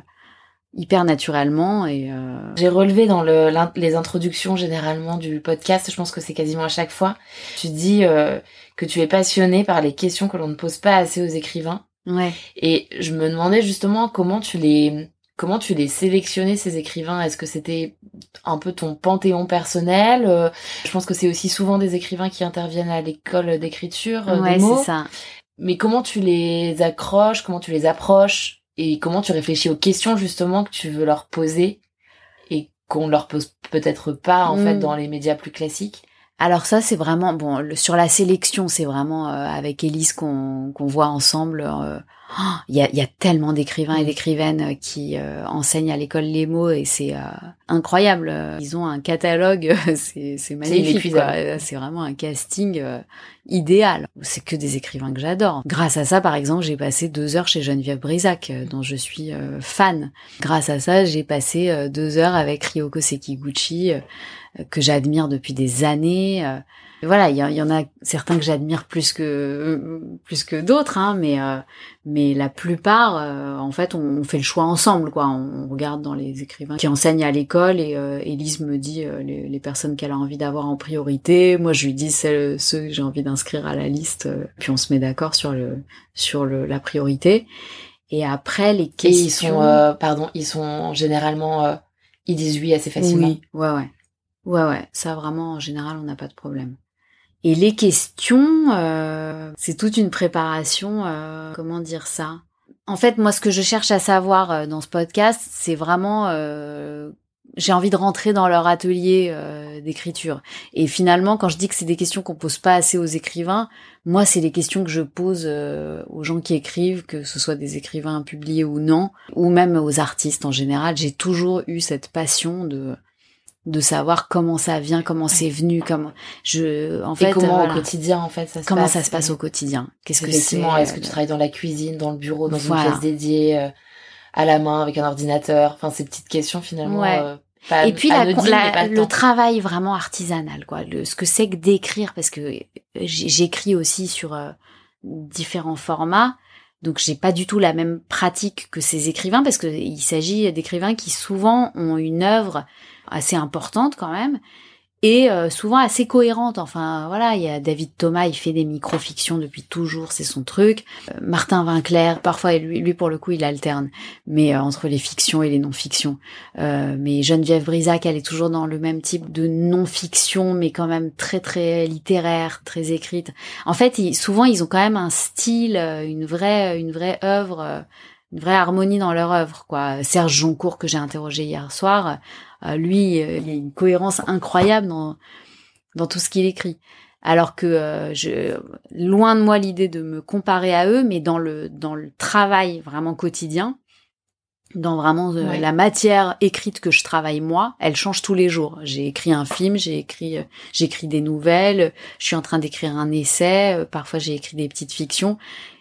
hyper naturellement et euh... j'ai relevé dans le les introductions généralement du podcast. Je pense que c'est quasiment à chaque fois. Tu dis euh, que tu es passionné par les questions que l'on ne pose pas assez aux écrivains. Ouais. Et je me demandais justement comment tu les comment tu les sélectionnais ces écrivains? Est-ce que c'était un peu ton panthéon personnel? Euh, je pense que c'est aussi souvent des écrivains qui interviennent à l'école d'écriture euh, ouais, c'est ça. Mais comment tu les accroches comment tu les approches? Et comment tu réfléchis aux questions justement que tu veux leur poser et qu'on leur pose peut-être pas en mmh. fait dans les médias plus classiques? Alors ça c'est vraiment bon le, sur la sélection c'est vraiment euh, avec Élise qu'on qu'on voit ensemble euh, il y, a, y a tellement d'écrivains et d'écrivaines qui euh, enseignent à l'école les mots et c'est euh, incroyable. Ils ont un catalogue, c'est, c'est magnifique. C'est vraiment un casting euh, idéal. C'est que des écrivains que j'adore. Grâce à ça, par exemple, j'ai passé deux heures chez Geneviève Brisac, dont je suis fan. Grâce à ça, j'ai passé deux heures avec Ryoko Sekiguchi, que j'admire depuis des années voilà, il y, y, en a certains que j'admire plus que plus que d'autres, hein, mais euh, mais la plupart, euh, en fait, on, on, fait le choix ensemble, quoi. On, regarde dans les écrivains qui enseignent à l'école et euh, Élise me dit euh, les, les, personnes qu'elle a envie d'avoir en priorité. Moi, je lui dis celles, ceux que j'ai envie d'inscrire à la liste. Euh, puis on se met d'accord sur le sur le, la priorité. Et après les questions. Et ils sont, pardon, ils sont généralement, ils disent oui assez facilement. Oui, ouais, ouais. Ouais, ouais, ça vraiment, en général, on n'a pas de problème. Et les questions, euh, c'est toute une préparation. Euh, comment dire ça? En fait, moi, ce que je cherche à savoir euh, dans ce podcast, c'est vraiment, j'ai envie de rentrer dans leur atelier d'écriture. Et finalement, quand je dis que c'est des questions qu'on pose pas assez aux écrivains, moi, c'est les questions que je pose aux gens qui écrivent, que ce soit des écrivains publiés ou non, ou même aux artistes en général. J'ai toujours eu cette passion de de savoir comment ça vient, comment c'est venu, comment je en fait Et comment voilà. au quotidien en fait ça se comment passe ça se passe au quotidien? Qu'est-ce que c'est Est-ce que tu travailles dans la cuisine, dans le bureau, dans voilà. une pièce dédiée euh, à la main avec un ordinateur, enfin ces petites questions finalement ouais. euh, pas Et puis la, le, travail vraiment artisanal quoi, le, ce que c'est que d'écrire parce que j'écris aussi sur euh, différents formats. Donc j'ai pas du tout la même pratique que ces écrivains parce que il s'agit d'écrivains qui souvent ont une œuvre assez importante quand même et euh, souvent assez cohérente. Enfin voilà, il y a David Thomas, il fait des micro-fictions depuis toujours, c'est son truc. Euh, Martin Winkler, parfois lui, lui pour le coup il alterne, mais euh, entre les fictions et les non-fictions. mais Geneviève Brisac, elle est toujours dans le même type de non-fiction, mais quand même très très littéraire, très écrite. En fait, ils, souvent ils ont quand même un style, une vraie une vraie œuvre une vraie harmonie dans leur œuvre quoi. Serge Joncourt que j'ai interrogé hier soir, euh, lui euh, il y a une cohérence incroyable dans dans tout ce qu'il écrit. Alors que euh, je loin de moi l'idée de me comparer à eux, mais dans le dans le travail vraiment quotidien, dans vraiment euh, Ouais. la matière écrite que je travaille moi, elle change tous les jours. J'ai écrit un film, j'ai écrit euh, j'écris des nouvelles, je suis en train d'écrire un essai, parfois j'ai écrit des petites fictions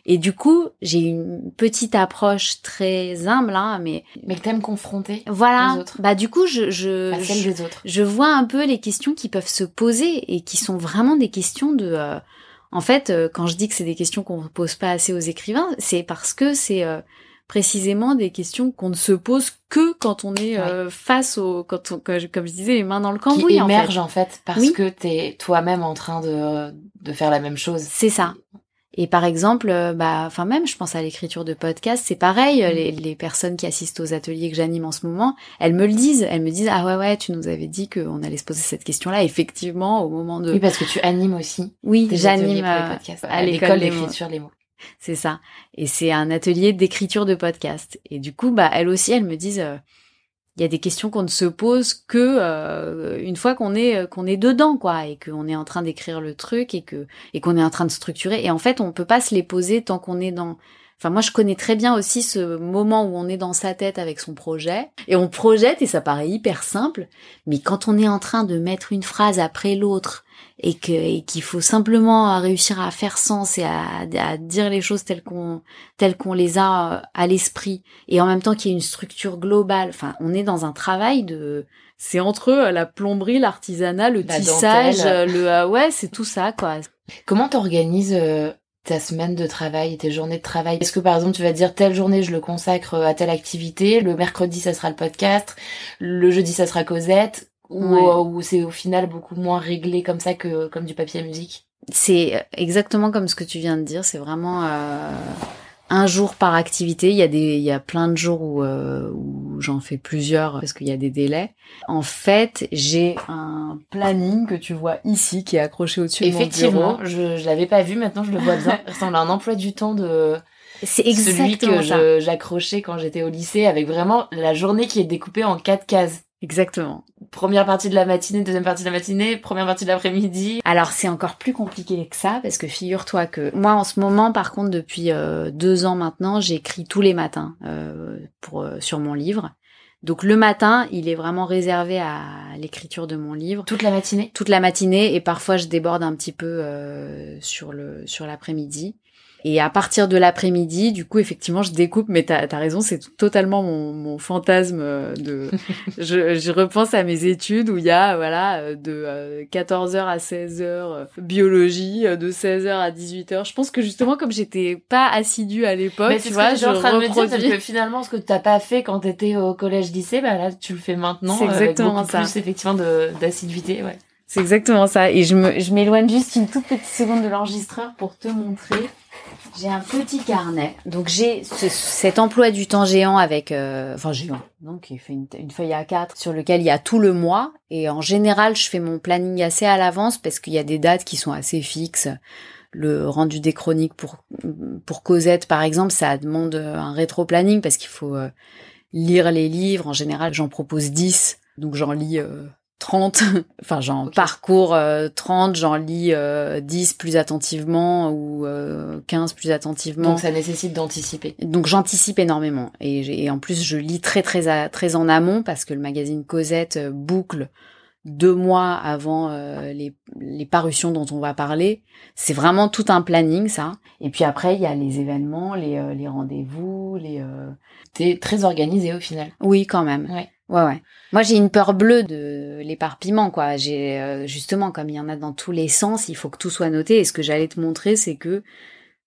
et du coup, j'ai une petite approche très humble hein, mais mais que t'aimes confronter voilà. aux autres. Bah du coup, je je, celle je des autres. je vois un peu les questions qui peuvent se poser et qui sont vraiment des questions de euh, en fait euh, quand je dis que c'est des questions qu'on ne pose pas assez aux écrivains c'est parce que c'est euh, précisément des questions qu'on ne se pose que quand on est euh, face au quand on comme je, disais les mains dans le cambouis qui en fait. émerge en fait, parce Oui. que t'es toi-même en train de de faire la même chose. c'est ça Et par exemple, euh, bah, enfin même, je pense à l'écriture de podcast, c'est pareil. Mm. Les, les personnes qui assistent aux ateliers que j'anime en ce moment, elles me le disent. Elles me disent ah ouais ouais, tu nous avais dit qu'on allait se poser cette question-là. Effectivement, au moment de Oui, parce que tu animes aussi. oui, j'anime euh, podcasts, à à l'école l'école des mots. d'écriture les mots. C'est ça. Et c'est un atelier d'écriture de podcast. Et du coup, bah, elles aussi, elles me disent, euh, il y a des questions qu'on ne se pose que euh, une fois qu'on est euh, qu'on est dedans, quoi, et qu'on est en train d'écrire le truc et que et qu'on est en train de structurer. Et en fait, on peut pas se les poser tant qu'on est dans. Enfin, moi, je connais très bien aussi ce moment où on est dans sa tête avec son projet et on projette et ça paraît hyper simple. Mais quand on est en train de mettre une phrase après l'autre et que et qu'il faut simplement réussir à faire sens et à, à dire les choses telles qu'on telles qu'on les a euh, à l'esprit et en même temps qu'il y ait une structure globale. Enfin, on est dans un travail de c'est entre euh, la plomberie, l'artisanat, le La tissage, dentelle. euh, le euh, ouais, c'est tout ça quoi. Comment t'organises euh, ta semaine de travail, tes journées de travail? Est-ce que par exemple tu vas dire telle journée je le consacre à telle activité, le mercredi ça sera le podcast, le jeudi ça sera Cosette ou, Ouais. euh, ou c'est au final beaucoup moins réglé comme ça que comme du papier à musique? C'est exactement comme ce que tu viens de dire. C'est vraiment euh, un jour par activité. Il y a des, il y a plein de jours où, euh, où j'en fais plusieurs parce qu'il y a des délais. En fait, j'ai un planning que tu vois ici qui est accroché au-dessus de mon Effectivement, bureau. je je l'avais pas vu, maintenant je le vois bien. Ressemble à un emploi du temps de C'est celui exactement que ça. je- j'accrochais quand j'étais au lycée avec vraiment la journée qui est découpée en quatre cases. Exactement. Première partie de la matinée, deuxième partie de la matinée, première partie de l'après-midi. Alors c'est encore plus compliqué que ça parce que figure-toi que moi en ce moment par contre depuis euh, deux ans maintenant j'écris tous les matins euh, pour euh, sur mon livre. Donc le matin il est vraiment réservé à l'écriture de mon livre Toute la matinée? toute la matinée et parfois je déborde un petit peu euh, sur le sur l'après-midi. Et à partir de l'après-midi, du coup, effectivement, je découpe, mais t'as as raison, c'est totalement mon, mon fantasme euh, de... je, je repense à mes études où il y a, voilà, euh, de euh, 14h à 16h, euh, biologie, euh, de 16h à 18h. Je pense que justement, comme j'étais pas assidue à l'époque, tu vois, que j'étais en je train de me dire, que finalement, ce que t'as pas fait quand t'étais au collège-lycée, bah là, tu le fais maintenant. C'est avec exactement beaucoup ça. plus, effectivement, d'assiduité, ouais. C'est exactement ça. Et je m'éloigne juste une toute petite seconde de l'enregistreur pour te montrer. J'ai un petit carnet. Donc j'ai ce- cet emploi du temps géant avec, euh, enfin géant, donc il fait une, feuille A4 sur lequel il y a tout le mois. Et en général, je fais mon planning assez à l'avance parce qu'il y a des dates qui sont assez fixes. Le rendu des chroniques pour pour Cosette, par exemple, ça demande un rétro-planning parce qu'il faut euh, lire les livres. En général, j'en propose 10, donc j'en lis euh, 30. enfin, j'en parcours euh, 30, j'en lis euh, 10 plus attentivement ou euh, 15 plus attentivement. Donc ça nécessite d'anticiper. Donc j'anticipe énormément et, en plus je lis très très à- très en amont parce que le magazine Cosette euh, boucle deux mois avant euh, les, les parutions dont on va parler. C'est vraiment tout un planning ça. Et puis après il y a les événements, les, euh, les rendez-vous, les euh, T'es très organisé au final. oui quand même. Ouais. Ouais ouais. Moi j'ai une peur bleue de l'éparpillement quoi. J'ai euh, justement comme il y en a dans tous les sens, il faut que tout soit noté. Et ce que j'allais te montrer c'est que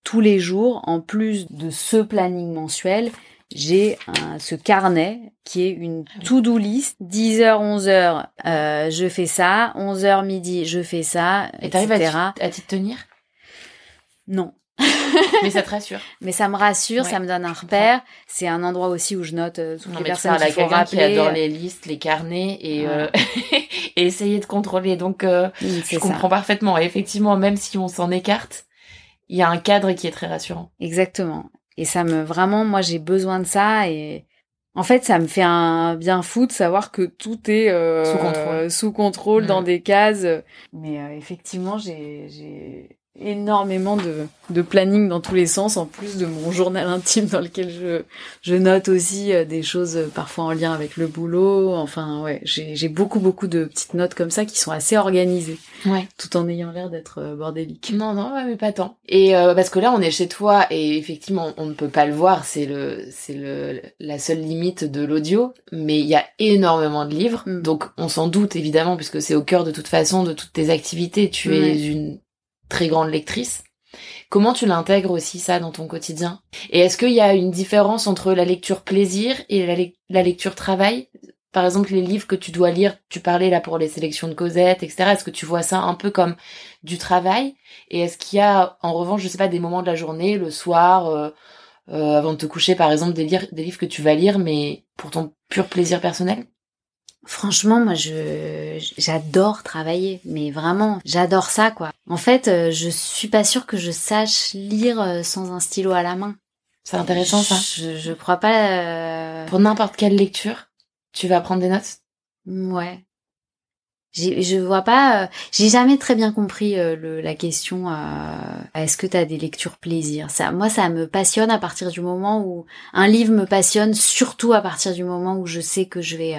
tous les jours, en plus de ce planning mensuel, j'ai ce carnet qui est une to-do list. 10h, 11h, euh, je fais ça. 11h midi, je fais ça, Et t'arrives à t'y- tenir? Non. Mais ça te rassure. Mais ça me rassure, Ouais, ça me donne un repère. C'est un endroit aussi où je note euh, toutes Non, les personnes qu'il faut qui adore les listes, les carnets et, Ouais. euh, et essayer de contrôler. Donc, euh, je ça. comprends parfaitement. Et effectivement, même si on s'en écarte, il y a un cadre qui est très rassurant. Exactement. Et ça me vraiment, moi j'ai besoin de ça et en fait ça me fait un bien fou de savoir que tout est euh, Sous contrôle. sous contrôle Mm. dans des cases. Mais euh, effectivement j'ai énormément de, de planning dans tous les sens en plus de mon journal intime dans lequel je je note aussi euh, des choses euh, parfois en lien avec le boulot. Enfin ouais j'ai beaucoup beaucoup de petites notes comme ça qui sont assez organisées Ouais. tout en ayant l'air d'être euh, bordélique. Non, non, ouais, mais pas tant. Et euh, parce que là, on est chez toi et effectivement, on ne peut pas le voir. C'est le, c'est le, la seule limite de l'audio. Mais il y a énormément de livres, Mm. donc on s'en doute évidemment puisque c'est au cœur de toute façon de toutes tes activités. Tu es une très grande lectrice. Comment tu l'intègres aussi ça dans ton quotidien? Et est-ce qu'il y a une différence entre la lecture plaisir et la, lec- la lecture travail? Par exemple, les livres que tu dois lire, tu parlais là pour les sélections de Cosette, etc. Est-ce que tu vois ça un peu comme du travail? Et est-ce qu'il y a, en revanche, je sais pas, des moments de la journée, le soir, euh, euh, avant de te coucher, par exemple, des, des livres que tu vas lire, mais pour ton pur plaisir personnel? Franchement, moi, je j'adore travailler, mais vraiment, j'adore ça, quoi. En fait, euh, je suis pas sûre que je sache lire sans un stylo à la main. C'est intéressant, ça. Je, je crois pas. Pour n'importe quelle lecture, tu vas prendre des notes? Ouais. Je vois pas, euh, j'ai jamais très bien compris euh, la question. Euh, Est-ce que tu as des lectures plaisir? Ça, moi, ça me passionne à partir du moment où un livre me passionne, surtout à partir du moment où je sais que je vais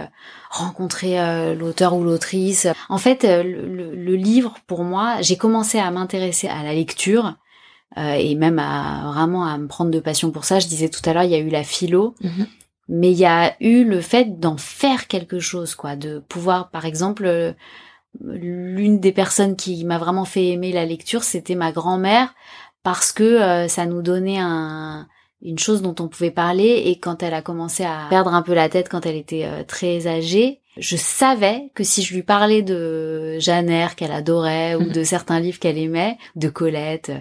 rencontrer l'auteur ou l'autrice. En fait, le, le, livre, pour moi, j'ai commencé à m'intéresser à la lecture et même à vraiment à me prendre de passion pour ça. Je disais tout à l'heure, il y a eu la philo. Mm-hmm mais il y a eu le fait d'en faire quelque chose, quoi, de pouvoir, par exemple, euh, l'une des personnes qui m'a vraiment fait aimer la lecture, c'était ma grand-mère, parce que euh, ça nous donnait un, une chose dont on pouvait parler, et quand elle a commencé à perdre un peu la tête quand elle était euh, très âgée, je savais que si je lui parlais de Jeanne qu'elle adorait, ou de certains livres qu'elle aimait, de Colette,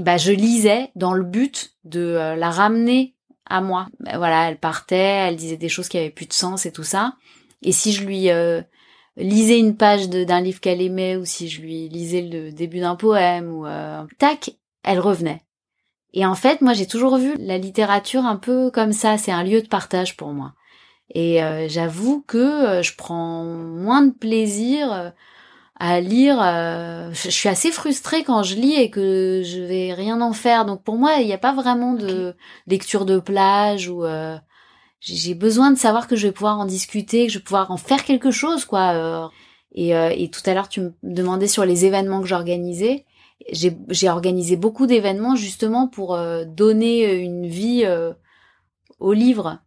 bah je lisais dans le but de la ramener à moi. Ben voilà, elle partait, elle disait des choses qui avaient plus de sens et tout ça. Et si je lui euh, lisais une page d'un livre qu'elle aimait ou si je lui lisais le début d'un poème ou euh, tac, elle revenait. Et en fait, moi j'ai toujours vu la littérature un peu comme ça, c'est un lieu de partage pour moi. Et euh, j'avoue que je prends moins de plaisir à lire. Euh, je suis assez frustrée quand je lis et que je vais rien en faire. Donc pour moi, il n'y a pas vraiment de lecture de plage ou euh, j'ai besoin de savoir que je vais pouvoir en discuter, que je vais pouvoir en faire quelque chose, quoi. Euh. Et, et tout à l'heure, tu me demandais sur les événements que j'organisais. J'ai organisé beaucoup d'événements justement pour donner une vie au livre.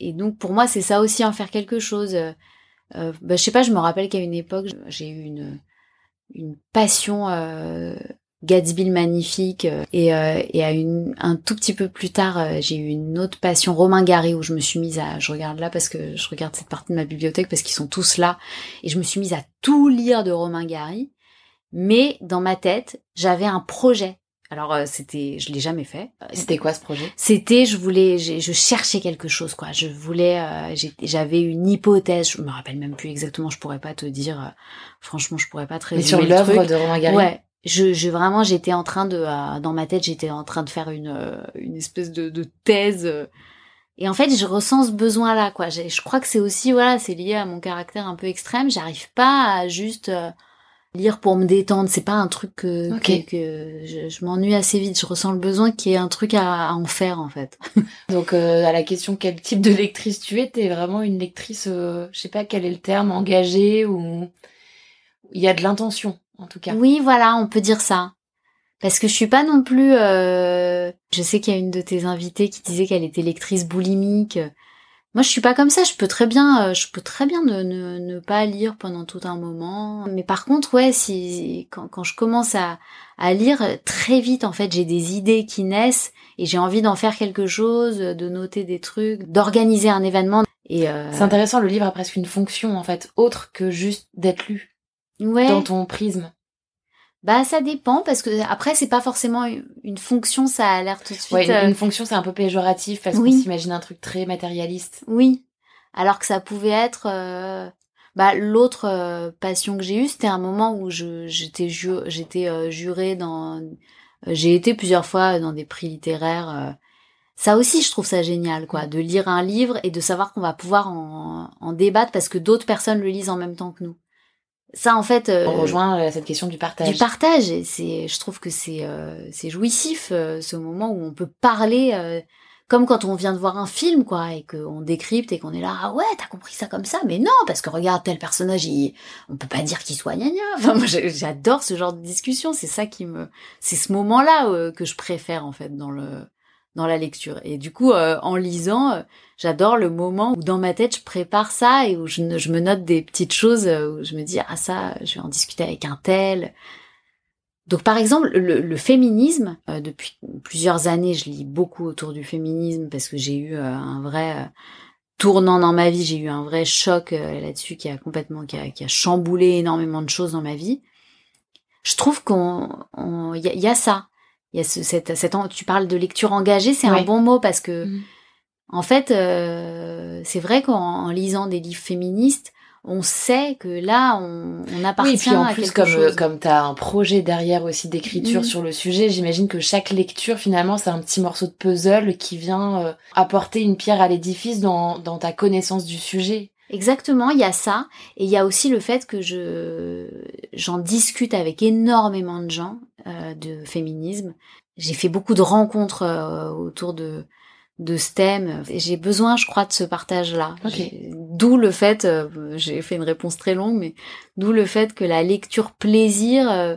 Et donc pour moi, c'est ça aussi en faire quelque chose. Euh, bah, je sais pas, je me rappelle qu'à une époque, j'ai eu une, une passion euh, Gatsby le magnifique euh, et, euh, et à une, un tout petit peu plus tard, euh, j'ai eu une autre passion Romain Gary où je me suis mise à, je regarde là parce que je regarde cette partie de ma bibliothèque parce qu'ils sont tous là et je me suis mise à tout lire de Romain Gary. Mais dans ma tête, j'avais un projet alors euh, c'était, je l'ai jamais fait. C'était quoi ce projet? C'était, je voulais, je cherchais quelque chose quoi. Je voulais, euh, j'avais une hypothèse. Je me rappelle même plus exactement. Je pourrais pas te dire. Euh, franchement, je pourrais pas te Mais sur l'œuvre de Romain Gary? Ouais. Je, je vraiment, j'étais en train de, dans ma tête, j'étais en train de faire une, une espèce de, de thèse. et en fait, je ressens ce besoin-là, quoi. Je crois que c'est aussi, voilà, c'est lié à mon caractère un peu extrême. J'arrive pas à juste lire pour me détendre. C'est pas un truc que, que, je, m'ennuie assez vite. Je ressens le besoin qu'il y ait un truc à, en faire en fait. Donc euh, à la question quel type de lectrice tu es, t'es vraiment une lectrice, euh, je sais pas quel est le terme, engagée ou il y a de l'intention en tout cas. Oui, voilà, on peut dire ça. Parce que je suis pas non plus. Euh... Je sais qu'il y a une de tes invitées qui disait qu'elle était lectrice boulimique. Moi, je suis pas comme ça. Je peux très bien, euh, je peux très bien ne, ne, ne, pas lire pendant tout un moment. Mais par contre, ouais, si quand, quand je commence à, à lire très vite, en fait, j'ai des idées qui naissent et j'ai envie d'en faire quelque chose, de noter des trucs, d'organiser un événement. Et euh... c'est intéressant. Le livre a presque une fonction en fait, autre que juste d'être lu. Ouais. Dans ton prisme. Bah ça dépend parce que après c'est pas forcément une fonction, ça a l'air tout de suite. Ouais, une, euh, fonction c'est un peu péjoratif parce qu'on s'imagine un truc très matérialiste. Oui, alors que ça pouvait être. Euh... Bah l'autre euh, passion que j'ai eue, c'était un moment où je j'étais ju j'étais euh, jurée dans. J'ai été plusieurs fois dans des prix littéraires. Ça aussi, je trouve ça génial, quoi, de lire un livre et de savoir qu'on va pouvoir en, en débattre parce que d'autres personnes le lisent en même temps que nous ça en fait euh, on rejoint euh, cette question du partage. du partage et c'est je trouve que c'est euh, c'est jouissif euh, ce moment où on peut parler comme quand on vient de voir un film quoi et qu'on décrypte et qu'on est là ah ouais t'as compris ça comme ça? Mais non parce que regarde tel personnage il on peut pas dire qu'il soit gna gna. Enfin moi j'adore ce genre de discussion. C'est ça qui me c'est ce moment là que je préfère en fait dans le dans la lecture. Et du coup, euh, en lisant, euh, j'adore le moment où dans ma tête, je prépare ça et où je, me note des petites choses euh, où je me dis, ah ça, je vais en discuter avec un tel. Donc par exemple, le, féminisme, depuis plusieurs années, je lis beaucoup autour du féminisme parce que j'ai eu un vrai tournant dans ma vie, j'ai eu un vrai choc euh, là-dessus qui a complètement, qui a, qui a, chamboulé énormément de choses dans ma vie. Je trouve qu'on, il y, y, a ça. Il y a ce, cette, cette, tu parles de lecture engagée, c'est un bon mot parce que, mm. en fait, euh, c'est vrai qu'en lisant des livres féministes, on sait que là, on, on appartient oui, puis en plus, comme, chose. comme tu as un projet derrière aussi d'écriture mm. sur le sujet, j'imagine que chaque lecture, finalement, c'est un petit morceau de puzzle qui vient euh, apporter une pierre à l'édifice dans, dans ta connaissance du sujet. Exactement, il y a ça. Et il y a aussi le fait que je j'en discute avec énormément de gens de féminisme. J'ai fait beaucoup de rencontres euh, autour de de STEM. J'ai besoin, je crois, de ce partage-là. D'où le fait, euh, j'ai fait une réponse très longue, mais d'où le fait que la lecture plaisir, euh,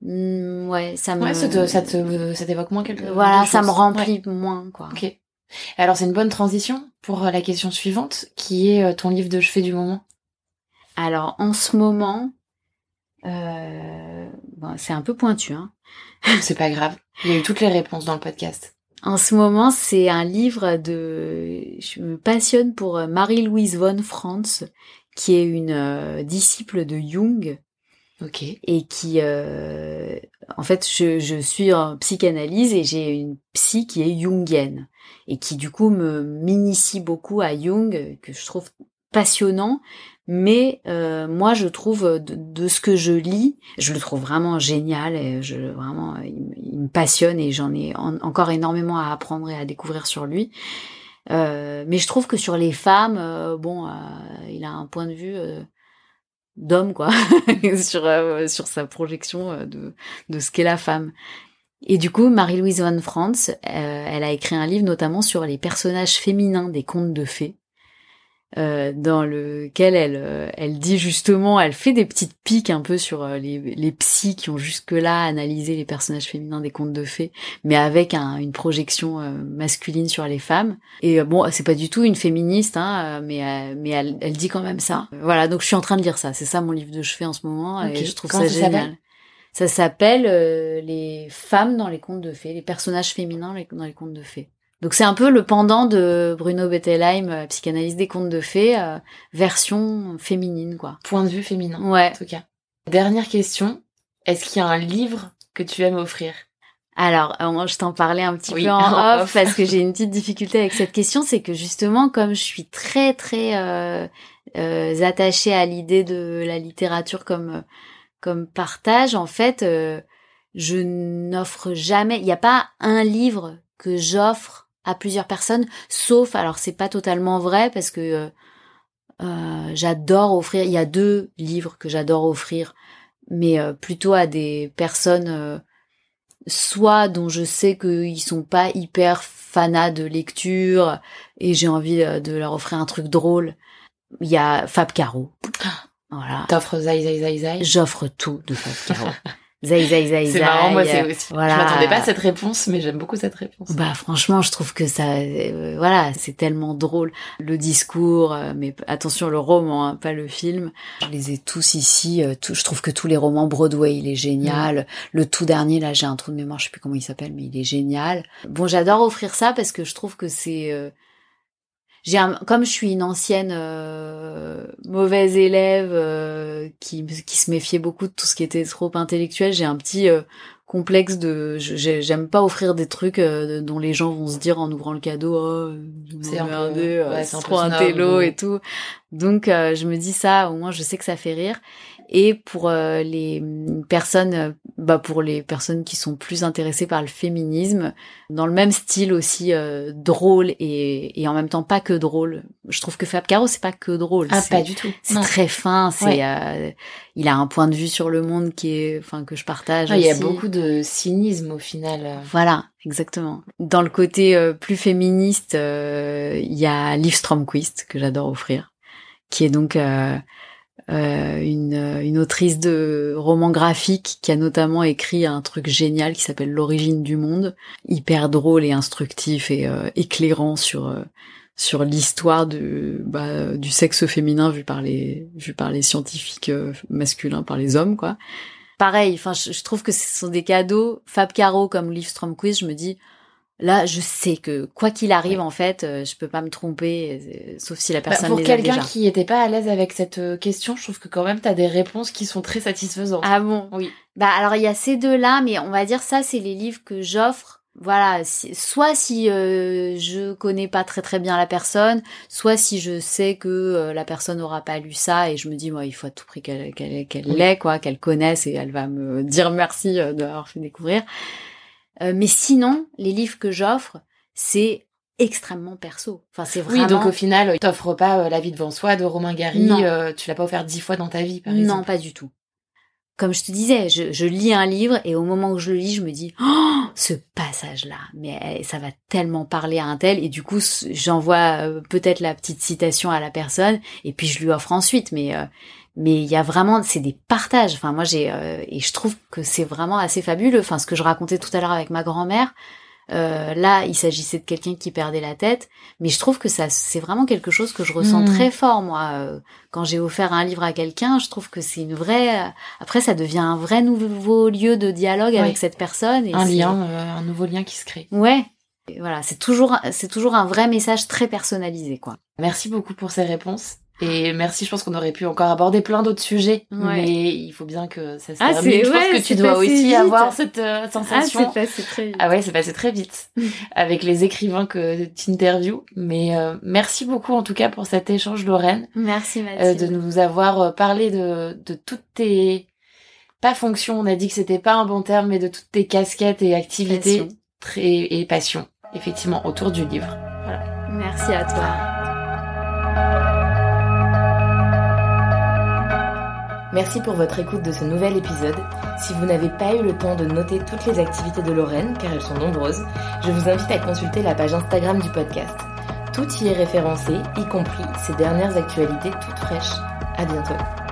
mm, ouais, ça me, ouais, ça te, ça te, ça t'évoque moins quelque. Voilà, ça me remplit moins, quoi. Ok. Alors c'est une bonne transition pour euh, la question suivante, qui est ton livre de chevet du moment? Alors en ce moment, euh, bon, c'est un peu pointu, hein. c'est pas grave. Il y a eu toutes les réponses dans le podcast. En ce moment, c'est un livre de... Je me passionne pour euh, Marie-Louise von Franz, qui est une euh, disciple de Jung. Ok. Et qui... Euh, en fait, je, je suis en psychanalyse et j'ai une psy qui est jungienne. Et qui, du coup, me m'initie beaucoup à Jung, que je trouve passionnant, mais euh, moi je trouve de, ce que je lis, je le trouve vraiment génial et je vraiment il, me passionne et j'en ai encore énormément à apprendre et à découvrir sur lui. Euh, mais je trouve que sur les femmes, euh, bon, il a un point de vue d'homme quoi sur sur sa projection de de ce qu'est la femme. Et du coup, Marie-Louise Van Franz, elle a écrit un livre notamment sur les personnages féminins des contes de fées. Euh, dans lequel elle, euh, elle dit justement, elle fait des petites piques un peu sur euh, les, les psys qui ont jusque-là analysé les personnages féminins des contes de fées, mais avec un, une projection masculine sur les femmes. Et bon, c'est pas du tout une féministe, hein, mais mais elle, elle dit quand même ça. Voilà, donc je suis en train de lire ça. C'est ça mon livre de chevet en ce moment, et je trouve ça, génial. Ça s'appelle Les femmes dans les contes de fées, les personnages féminins dans les contes de fées. Donc c'est un peu le pendant de Bruno Bettelheim, euh, psychanalyse des contes de fées, euh, version féminine, quoi. Point de vue féminin. Ouais. En tout cas. Dernière question. Est-ce qu'il y a un livre que tu aimes offrir? Alors, euh, je t'en parlais un petit peu en off, parce que j'ai une petite difficulté avec cette question, c'est que justement, comme je suis très très euh, attachée à l'idée de la littérature comme comme partage, en fait, je n'offre jamais. Il n'y a pas un livre que j'offre à plusieurs personnes, sauf, alors c'est pas totalement vrai parce que euh, euh, j'adore offrir, il y a deux livres que j'adore offrir, mais euh, plutôt à des personnes soit dont je sais qu'ils sont pas hyper fanas de lecture et j'ai envie de leur offrir un truc drôle. Il y a Fab Caro. Ah. Voilà. T'offres Zai Zai Zai Zai? J'offre tout de Fab Caro. Zai, zai, zai, C'est marrant, moi c'est aussi. Voilà. Je m'attendais pas à cette réponse, mais j'aime beaucoup cette réponse. Bah franchement, je trouve que ça, euh, voilà, c'est tellement drôle. Le discours, euh, mais attention, le roman, hein, pas le film. Je les ai tous ici. Euh, je trouve que tous les romans Broadway, il est génial. Le tout dernier, là, j'ai un trou de mémoire, je sais plus comment il s'appelle, mais il est génial. Bon, j'adore offrir ça parce que je trouve que c'est j'ai comme je suis une ancienne euh, mauvaise élève euh, qui qui se méfiait beaucoup de tout ce qui était trop intellectuel, j'ai un petit euh, complexe de j'aime pas offrir des trucs dont les gens vont se dire en ouvrant le cadeau oh c'est ouais, trop un télo et tout. Donc je me dis ça au moins je sais que ça fait rire et pour euh, les personnes, euh, bah pour les personnes qui sont plus intéressées par le féminisme, dans le même style aussi euh, drôle et, et en même temps pas que drôle. Je trouve que Fab Caro c'est pas que drôle. Ah pas du tout. C'est très fin. C'est il a un point de vue sur le monde qui est, enfin que je partage. Il y a beaucoup de cynisme au final. Voilà, exactement. Dans le côté plus féministe, il y a Liv Stromquist que j'adore offrir, qui est donc euh, une, une, autrice de romans graphiques qui a notamment écrit un truc génial qui s'appelle L'origine du monde, hyper drôle et instructif et euh, éclairant sur euh, sur l'histoire du bah, du sexe féminin vu par les vu par les scientifiques masculins par les hommes quoi. Pareil, enfin je, trouve que ce sont des cadeaux Fab Caro comme Liv Stromquist, je me dis là, je sais que quoi qu'il arrive, en fait, euh, je peux pas me tromper, euh, sauf si la Bah, personne pour les a quelqu'un qui était pas à l'aise avec cette euh, question, je trouve que quand même t'as des réponses qui sont très satisfaisantes. Ah bon? Oui. Bah alors il y a ces deux-là, mais on va dire ça, c'est les livres que j'offre. Voilà, si- soit si euh, je connais pas très très bien la personne, soit si je sais que euh, la personne aura pas lu ça et je me dis moi il faut à tout prix qu'elle qu'elle qu'elle Oui. l'ait quoi, qu'elle connaisse et elle va me dire merci euh, de l'avoir fait découvrir. Euh, mais sinon, les livres que j'offre, c'est extrêmement perso. Enfin c'est vraiment Oui, donc au final, t'offres pas euh, La vie devant soi de Romain Gary, Non. euh, tu l'as pas offert dix fois dans ta vie, par Non, exemple. pas du tout. Comme je te disais, je, je lis un livre et au moment où je le lis, je me dis oh, ce passage-là, mais eh, ça va tellement parler à un tel et du coup j'envoie euh, peut-être la petite citation à la personne et puis je lui offre ensuite. Mais euh, mais il y a vraiment c'est des partages. Enfin moi j'ai euh, et je trouve que c'est vraiment assez fabuleux. Enfin ce que je racontais tout à l'heure avec ma grand-mère. Euh, là, il s'agissait de quelqu'un qui perdait la tête, mais je trouve que ça, c'est vraiment quelque chose que je ressens Mhm. très fort, moi. euh, quand j'ai offert un livre à quelqu'un, je trouve que c'est une vraie. Après, ça devient un vrai nouveau lieu de dialogue Ouais. avec cette personne. Et Un lien, euh, un nouveau lien qui se crée. Ouais. Et voilà, c'est toujours, c'est toujours un vrai message très personnalisé, quoi. Merci beaucoup pour ces réponses. Et merci, je pense qu'on aurait pu encore aborder plein d'autres sujets, Ouais. mais il faut bien que ça se Ah, termine. c'est- Je pense que c'est tu dois aussi vite. avoir cette euh, sensation. passé très vite. Ah ouais, c'est passé très vite avec les écrivains que tu interviews. Mais euh, merci beaucoup en tout cas pour cet échange, Lorraine, Merci euh, Mathilde. de nous avoir parlé de, de toutes tes pas fonctions. On a dit que c'était pas un bon terme, mais de toutes tes casquettes et activités Passion. très et passions, effectivement, autour du livre. Merci à toi. Merci pour votre écoute de ce nouvel épisode. Si vous n'avez pas eu le temps de noter toutes les activités de Lorraine, car elles sont nombreuses, je vous invite à consulter la page Instagram du podcast. Tout y est référencé, y compris ses dernières actualités toutes fraîches. À bientôt.